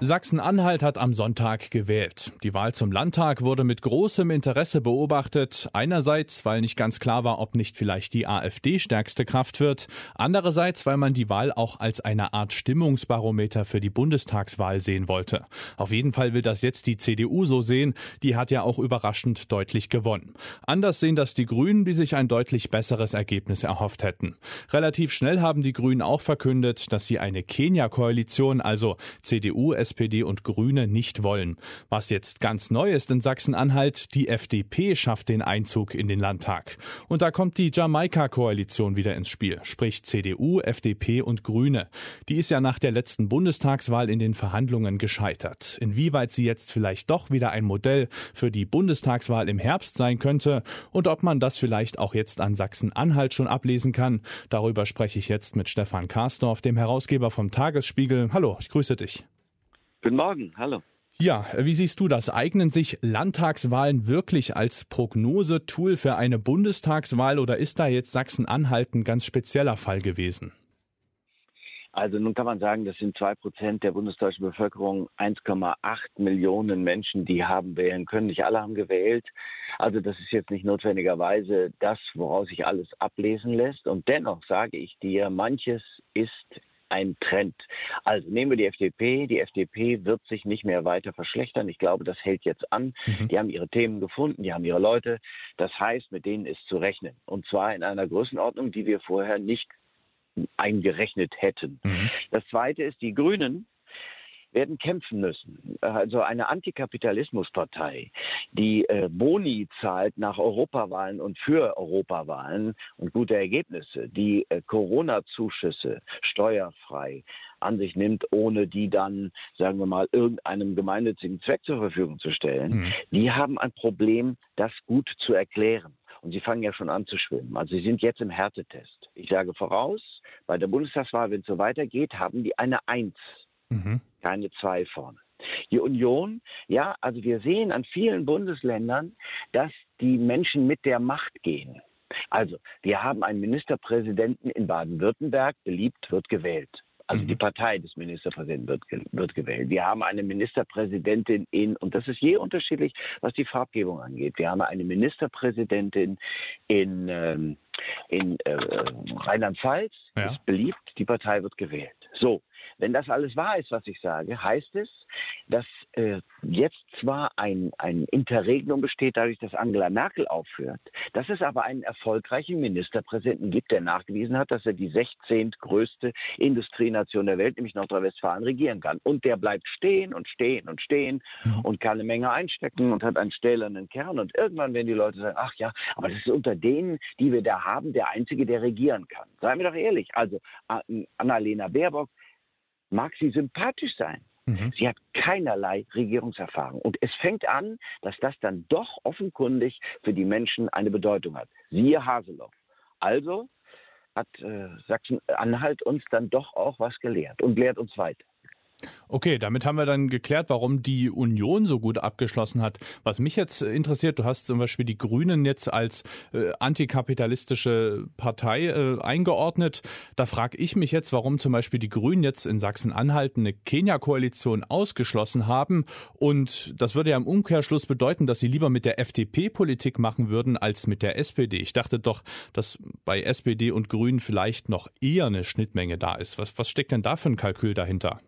Sachsen-Anhalt hat am Sonntag gewählt. Die Wahl zum Landtag wurde mit großem Interesse beobachtet. Einerseits, weil nicht ganz klar war, ob nicht vielleicht die AfD stärkste Kraft wird. Andererseits, weil man die Wahl auch als eine Art Stimmungsbarometer für die Bundestagswahl sehen wollte. Auf jeden Fall will das jetzt die CDU so sehen. Die hat ja auch überraschend deutlich gewonnen. Anders sehen das die Grünen, die sich ein deutlich besseres Ergebnis erhofft hätten. Relativ schnell haben die Grünen auch verkündet, dass sie eine Kenia-Koalition, also CDU, SPD und Grüne nicht wollen. Was jetzt ganz neu ist in Sachsen-Anhalt, die FDP schafft den Einzug in den Landtag. Und da kommt die Jamaika-Koalition wieder ins Spiel, sprich CDU, FDP und Grüne. Die ist ja nach der letzten Bundestagswahl in den Verhandlungen gescheitert. Inwieweit sie jetzt vielleicht doch wieder ein Modell für die Bundestagswahl im Herbst sein könnte und ob man das vielleicht auch jetzt an Sachsen-Anhalt schon ablesen kann, darüber spreche ich jetzt mit Stefan Karsdorf, dem Herausgeber vom Tagesspiegel. Hallo, ich grüße dich. Guten Morgen, hallo. Ja, wie siehst du das? Eignen sich Landtagswahlen wirklich als Prognosetool für eine Bundestagswahl oder ist da jetzt Sachsen-Anhalt ein ganz spezieller Fall gewesen? Also nun kann man sagen, das sind zwei Prozent der bundesdeutschen Bevölkerung, 1,8 Millionen Menschen, die haben wählen können. Nicht alle haben gewählt. Also das ist jetzt nicht notwendigerweise das, woraus sich alles ablesen lässt. Und dennoch sage ich dir, manches ist ein Trend. Also nehmen wir die FDP. Die FDP wird sich nicht mehr weiter verschlechtern. Ich glaube, das hält jetzt an. Mhm. Die haben ihre Themen gefunden, die haben ihre Leute. Das heißt, mit denen ist zu rechnen. Und zwar in einer Größenordnung, die wir vorher nicht eingerechnet hätten. Mhm. Das Zweite ist, die Grünen werden kämpfen müssen. Also eine Antikapitalismuspartei, die äh, Boni zahlt nach Europawahlen und für Europawahlen und gute Ergebnisse, die äh, Corona-Zuschüsse steuerfrei an sich nimmt, ohne die dann, sagen wir mal, irgendeinem gemeinnützigen Zweck zur Verfügung zu stellen, mhm. die haben ein Problem, das gut zu erklären. Und sie fangen ja schon an zu schwimmen. Also sie sind jetzt im Härtetest. Ich sage voraus, bei der Bundestagswahl, wenn es so weitergeht, haben die eine Eins Mhm. Keine zwei vorne. Die Union, ja, also wir sehen an vielen Bundesländern, dass die Menschen mit der Macht gehen. Also, wir haben einen Ministerpräsidenten in Baden-Württemberg, beliebt, wird gewählt. Also mhm. die Partei des Ministerpräsidenten wird, wird gewählt. Wir haben eine Ministerpräsidentin in, und das ist je unterschiedlich, was die Farbgebung angeht. Wir haben eine Ministerpräsidentin in, ähm, in äh, Rheinland-Pfalz, ja. ist beliebt, die Partei wird gewählt. So, wenn das alles wahr ist, was ich sage, heißt es, dass äh, jetzt zwar ein, ein Interregnum besteht, dadurch, dass Angela Merkel aufhört, dass es aber einen erfolgreichen Ministerpräsidenten gibt, der nachgewiesen hat, dass er die 16. größte Industrienation der Welt, nämlich Nordrhein-Westfalen, regieren kann. Und der bleibt stehen und stehen und stehen mhm. und kann eine Menge einstecken und hat einen stählernen Kern. Und irgendwann werden die Leute sagen, ach ja, aber das ist unter denen, die wir da haben, der Einzige, der regieren kann. Seien wir doch ehrlich. Also Annalena Baerbock mag sie sympathisch sein. Mhm. Sie hat keinerlei Regierungserfahrung. Und es fängt an, dass das dann doch offenkundig für die Menschen eine Bedeutung hat. Siehe Haseloff. Also hat äh, Sachsen-Anhalt uns dann doch auch was gelehrt und lehrt uns weiter. Okay, damit haben wir dann geklärt, warum die Union so gut abgeschlossen hat. Was mich jetzt interessiert, du hast zum Beispiel die Grünen jetzt als äh, antikapitalistische Partei äh, eingeordnet. Da frage ich mich jetzt, warum zum Beispiel die Grünen jetzt in Sachsen-Anhalt eine Kenia-Koalition ausgeschlossen haben. Und das würde ja im Umkehrschluss bedeuten, dass sie lieber mit der FDP Politik machen würden als mit der SPD. Ich dachte doch, dass bei SPD und Grünen vielleicht noch eher eine Schnittmenge da ist. Was, was steckt denn da für ein Kalkül dahinter?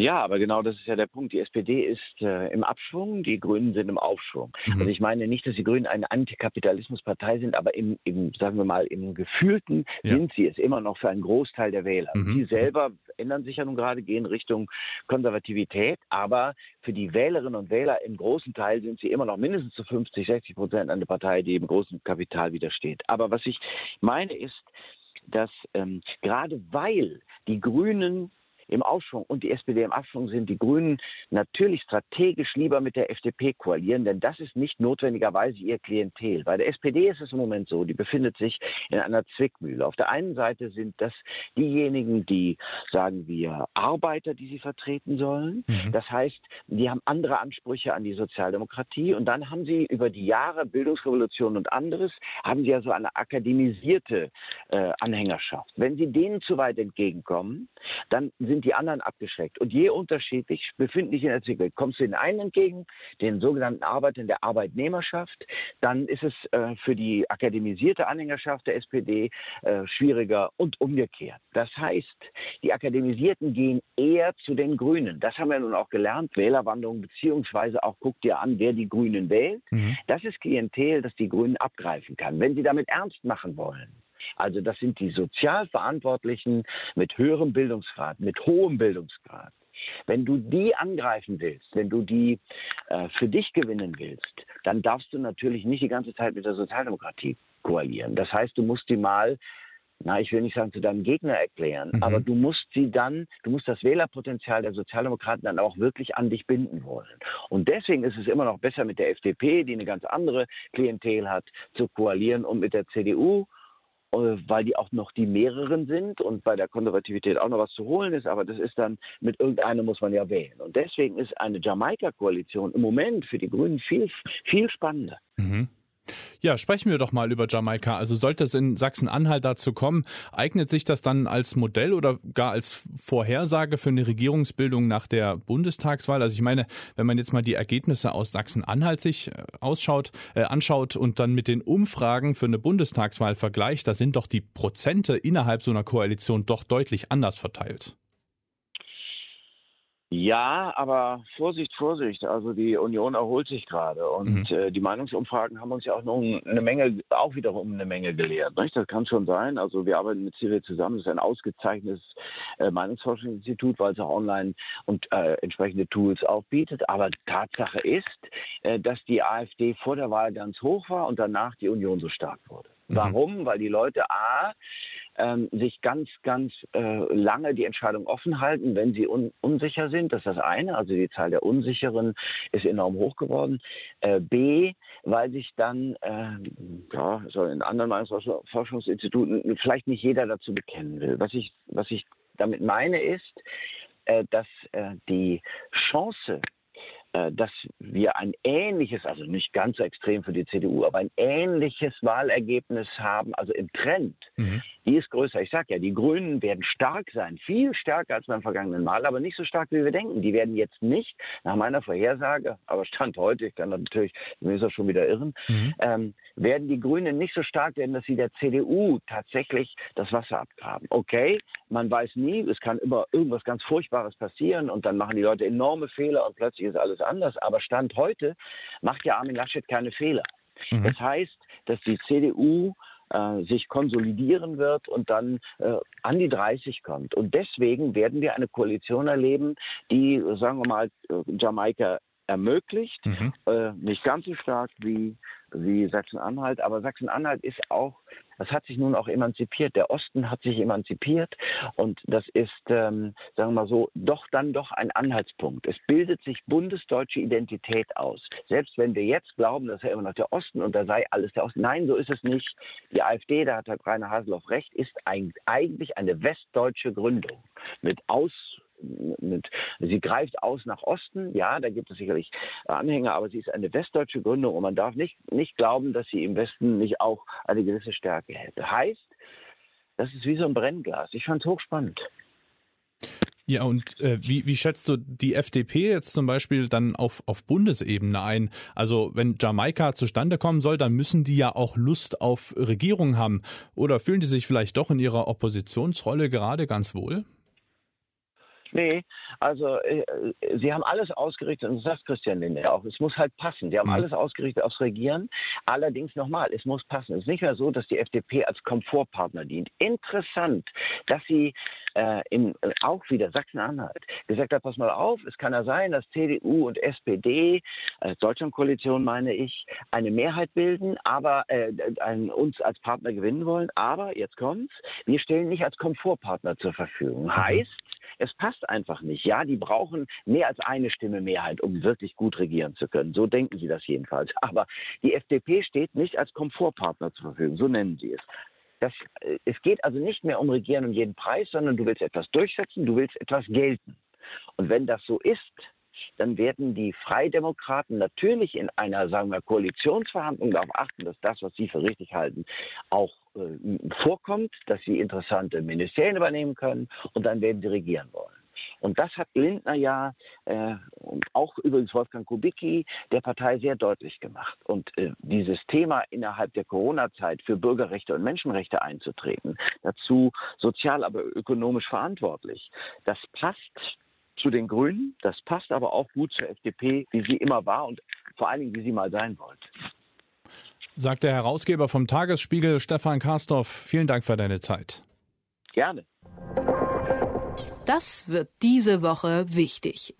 Ja, aber genau das ist ja der Punkt. Die SPD ist äh, im Abschwung, die Grünen sind im Aufschwung. Mhm. Also ich meine nicht, dass die Grünen eine Antikapitalismuspartei sind, aber im, im, sagen wir mal, im Gefühlten ja. sind sie es immer noch für einen Großteil der Wähler. Mhm. Die selber ändern sich ja nun gerade, gehen Richtung Konservativität, aber für die Wählerinnen und Wähler im großen Teil sind sie immer noch mindestens zu 50, 60 Prozent eine Partei, die im großen Kapital widersteht. Aber was ich meine ist, dass ähm, gerade weil die Grünen im Aufschwung und die SPD im Abschwung sind die Grünen natürlich strategisch lieber mit der FDP koalieren, denn das ist nicht notwendigerweise ihr Klientel. Bei der SPD ist es im Moment so, die befindet sich in einer Zwickmühle. Auf der einen Seite sind das diejenigen, die, sagen wir, Arbeiter, die sie vertreten sollen. Mhm. Das heißt, die haben andere Ansprüche an die Sozialdemokratie und dann haben sie über die Jahre Bildungsrevolution und anderes, haben sie ja so eine akademisierte äh, Anhängerschaft. Wenn sie denen zu weit entgegenkommen, dann sind die anderen abgeschreckt. Und je unterschiedlich befinden sich in der Zwickmühle. Kommst du den einen entgegen, den sogenannten Arbeitern der Arbeitnehmerschaft, dann ist es äh, für die akademisierte Anhängerschaft der SPD äh, schwieriger und umgekehrt. Das heißt, die Akademisierten gehen eher zu den Grünen. Das haben wir nun auch gelernt, Wählerwanderung, beziehungsweise auch guckt dir an, wer die Grünen wählt. Mhm. Das ist Klientel, das die Grünen abgreifen kann. Wenn sie damit ernst machen wollen, also das sind die Sozialverantwortlichen mit höherem Bildungsgrad, mit hohem Bildungsgrad. Wenn du die angreifen willst, wenn du die äh, für dich gewinnen willst, dann darfst du natürlich nicht die ganze Zeit mit der Sozialdemokratie koalieren. Das heißt, du musst die mal na, ich will nicht sagen, zu deinem Gegner erklären, mhm. aber du musst sie dann, du musst das Wählerpotenzial der Sozialdemokraten dann auch wirklich an dich binden wollen. Und deswegen ist es immer noch besser mit der FDP, die eine ganz andere Klientel hat, zu koalieren und mit der CDU weil die auch noch die mehreren sind und bei der Konservativität auch noch was zu holen ist, aber das ist dann, mit irgendeinem muss man ja wählen. Und deswegen ist eine Jamaika-Koalition im Moment für die Grünen viel, viel spannender. Mhm. Ja, sprechen wir doch mal über Jamaika. Also sollte es in Sachsen-Anhalt dazu kommen, eignet sich das dann als Modell oder gar als Vorhersage für eine Regierungsbildung nach der Bundestagswahl? Also ich meine, wenn man jetzt mal die Ergebnisse aus Sachsen-Anhalt sich äh, ausschaut, äh, anschaut und dann mit den Umfragen für eine Bundestagswahl vergleicht, da sind doch die Prozente innerhalb so einer Koalition doch deutlich anders verteilt. Ja, aber Vorsicht, Vorsicht. Also die Union erholt sich gerade und mhm. äh, die Meinungsumfragen haben uns ja auch noch eine Menge, auch wiederum eine Menge gelehrt. Nicht? Das kann schon sein. Also wir arbeiten mit Cyril zusammen. Das ist ein ausgezeichnetes äh, Meinungsforschungsinstitut, weil es auch online und äh, entsprechende Tools auch bietet. Aber Tatsache ist, äh, dass die AfD vor der Wahl ganz hoch war und danach die Union so stark wurde. Mhm. Warum? Weil die Leute A ähm, sich ganz, ganz äh, lange die Entscheidung offen halten, wenn sie un unsicher sind. Das ist das eine. Also die Zahl der Unsicheren ist enorm hoch geworden. Äh, B, weil sich dann, äh, ja, so in anderen Forschungsinstituten vielleicht nicht jeder dazu bekennen will. Was ich, was ich damit meine ist, äh, dass äh, die Chance dass wir ein ähnliches, also nicht ganz so extrem für die CDU, aber ein ähnliches Wahlergebnis haben, also im Trend, mhm. die ist größer. Ich sage ja, die Grünen werden stark sein, viel stärker als beim vergangenen Mal, aber nicht so stark, wie wir denken. Die werden jetzt nicht, nach meiner Vorhersage, aber Stand heute, ich kann natürlich, mir ist das schon wieder irren, mhm. ähm, werden die Grünen nicht so stark werden, dass sie der CDU tatsächlich das Wasser abgraben. Okay, man weiß nie, es kann immer irgendwas ganz Furchtbares passieren und dann machen die Leute enorme Fehler und plötzlich ist alles anders. Aber Stand heute macht ja Armin Laschet keine Fehler. Mhm. Das heißt, dass die CDU äh, sich konsolidieren wird und dann äh, an die 30 kommt. Und deswegen werden wir eine Koalition erleben, die, sagen wir mal, äh, Jamaika ermöglicht. Mhm. Äh, nicht ganz so stark wie, wie Sachsen-Anhalt, aber Sachsen-Anhalt ist auch, das hat sich nun auch emanzipiert. Der Osten hat sich emanzipiert und das ist, ähm, sagen wir mal so, doch dann doch ein Anhaltspunkt. Es bildet sich bundesdeutsche Identität aus. Selbst wenn wir jetzt glauben, dass er immer noch der Osten und da sei alles der Osten. Nein, so ist es nicht. Die AfD, da hat Herr Rainer Haseloff recht, ist eigentlich eine westdeutsche Gründung mit Aus mit, sie greift aus nach Osten, ja, da gibt es sicherlich Anhänger, aber sie ist eine westdeutsche Gründung und man darf nicht, nicht glauben, dass sie im Westen nicht auch eine gewisse Stärke hätte. Heißt, das ist wie so ein Brennglas. Ich fand es hochspannend. Ja, und äh, wie, wie schätzt du die FDP jetzt zum Beispiel dann auf, auf Bundesebene ein? Also wenn Jamaika zustande kommen soll, dann müssen die ja auch Lust auf Regierung haben. Oder fühlen die sich vielleicht doch in ihrer Oppositionsrolle gerade ganz wohl? Nee, also äh, sie haben alles ausgerichtet, und das sagt Christian Linde auch, es muss halt passen. Sie haben mhm. alles ausgerichtet aufs Regieren. Allerdings nochmal, es muss passen. Es ist nicht mehr so, dass die FDP als Komfortpartner dient. Interessant, dass sie äh, in, äh, auch wieder Sachsen-Anhalt gesagt hat, pass mal auf, es kann ja sein, dass CDU und SPD, äh, Deutschlandkoalition meine ich, eine Mehrheit bilden, aber äh, ein, uns als Partner gewinnen wollen. Aber, jetzt kommt's, wir stellen nicht als Komfortpartner zur Verfügung. Mhm. Heißt, Es passt einfach nicht. Ja, die brauchen mehr als eine Stimme Mehrheit, um wirklich gut regieren zu können. So denken sie das jedenfalls. Aber die FDP steht nicht als Komfortpartner zur Verfügung. So nennen sie es. Das, äh, es geht also nicht mehr um Regieren um jeden Preis, sondern du willst etwas durchsetzen, du willst etwas gelten. Und wenn das so ist, dann werden die Freidemokraten natürlich in einer, sagen wir, Koalitionsverhandlung darauf achten, dass das, was sie für richtig halten, auch äh, vorkommt, dass sie interessante Ministerien übernehmen können und dann werden sie regieren wollen. Und das hat Lindner ja äh, auch übrigens Wolfgang Kubicki der Partei sehr deutlich gemacht. Und äh, dieses Thema innerhalb der Corona-Zeit für Bürgerrechte und Menschenrechte einzutreten, dazu sozial, aber ökonomisch verantwortlich, das passt zu den Grünen, das passt aber auch gut zur FDP, wie sie immer war und vor allen Dingen, wie sie mal sein wollte. Sagt der Herausgeber vom Tagesspiegel, Stefan Karstorff. Vielen Dank für deine Zeit. Gerne. Das wird diese Woche wichtig.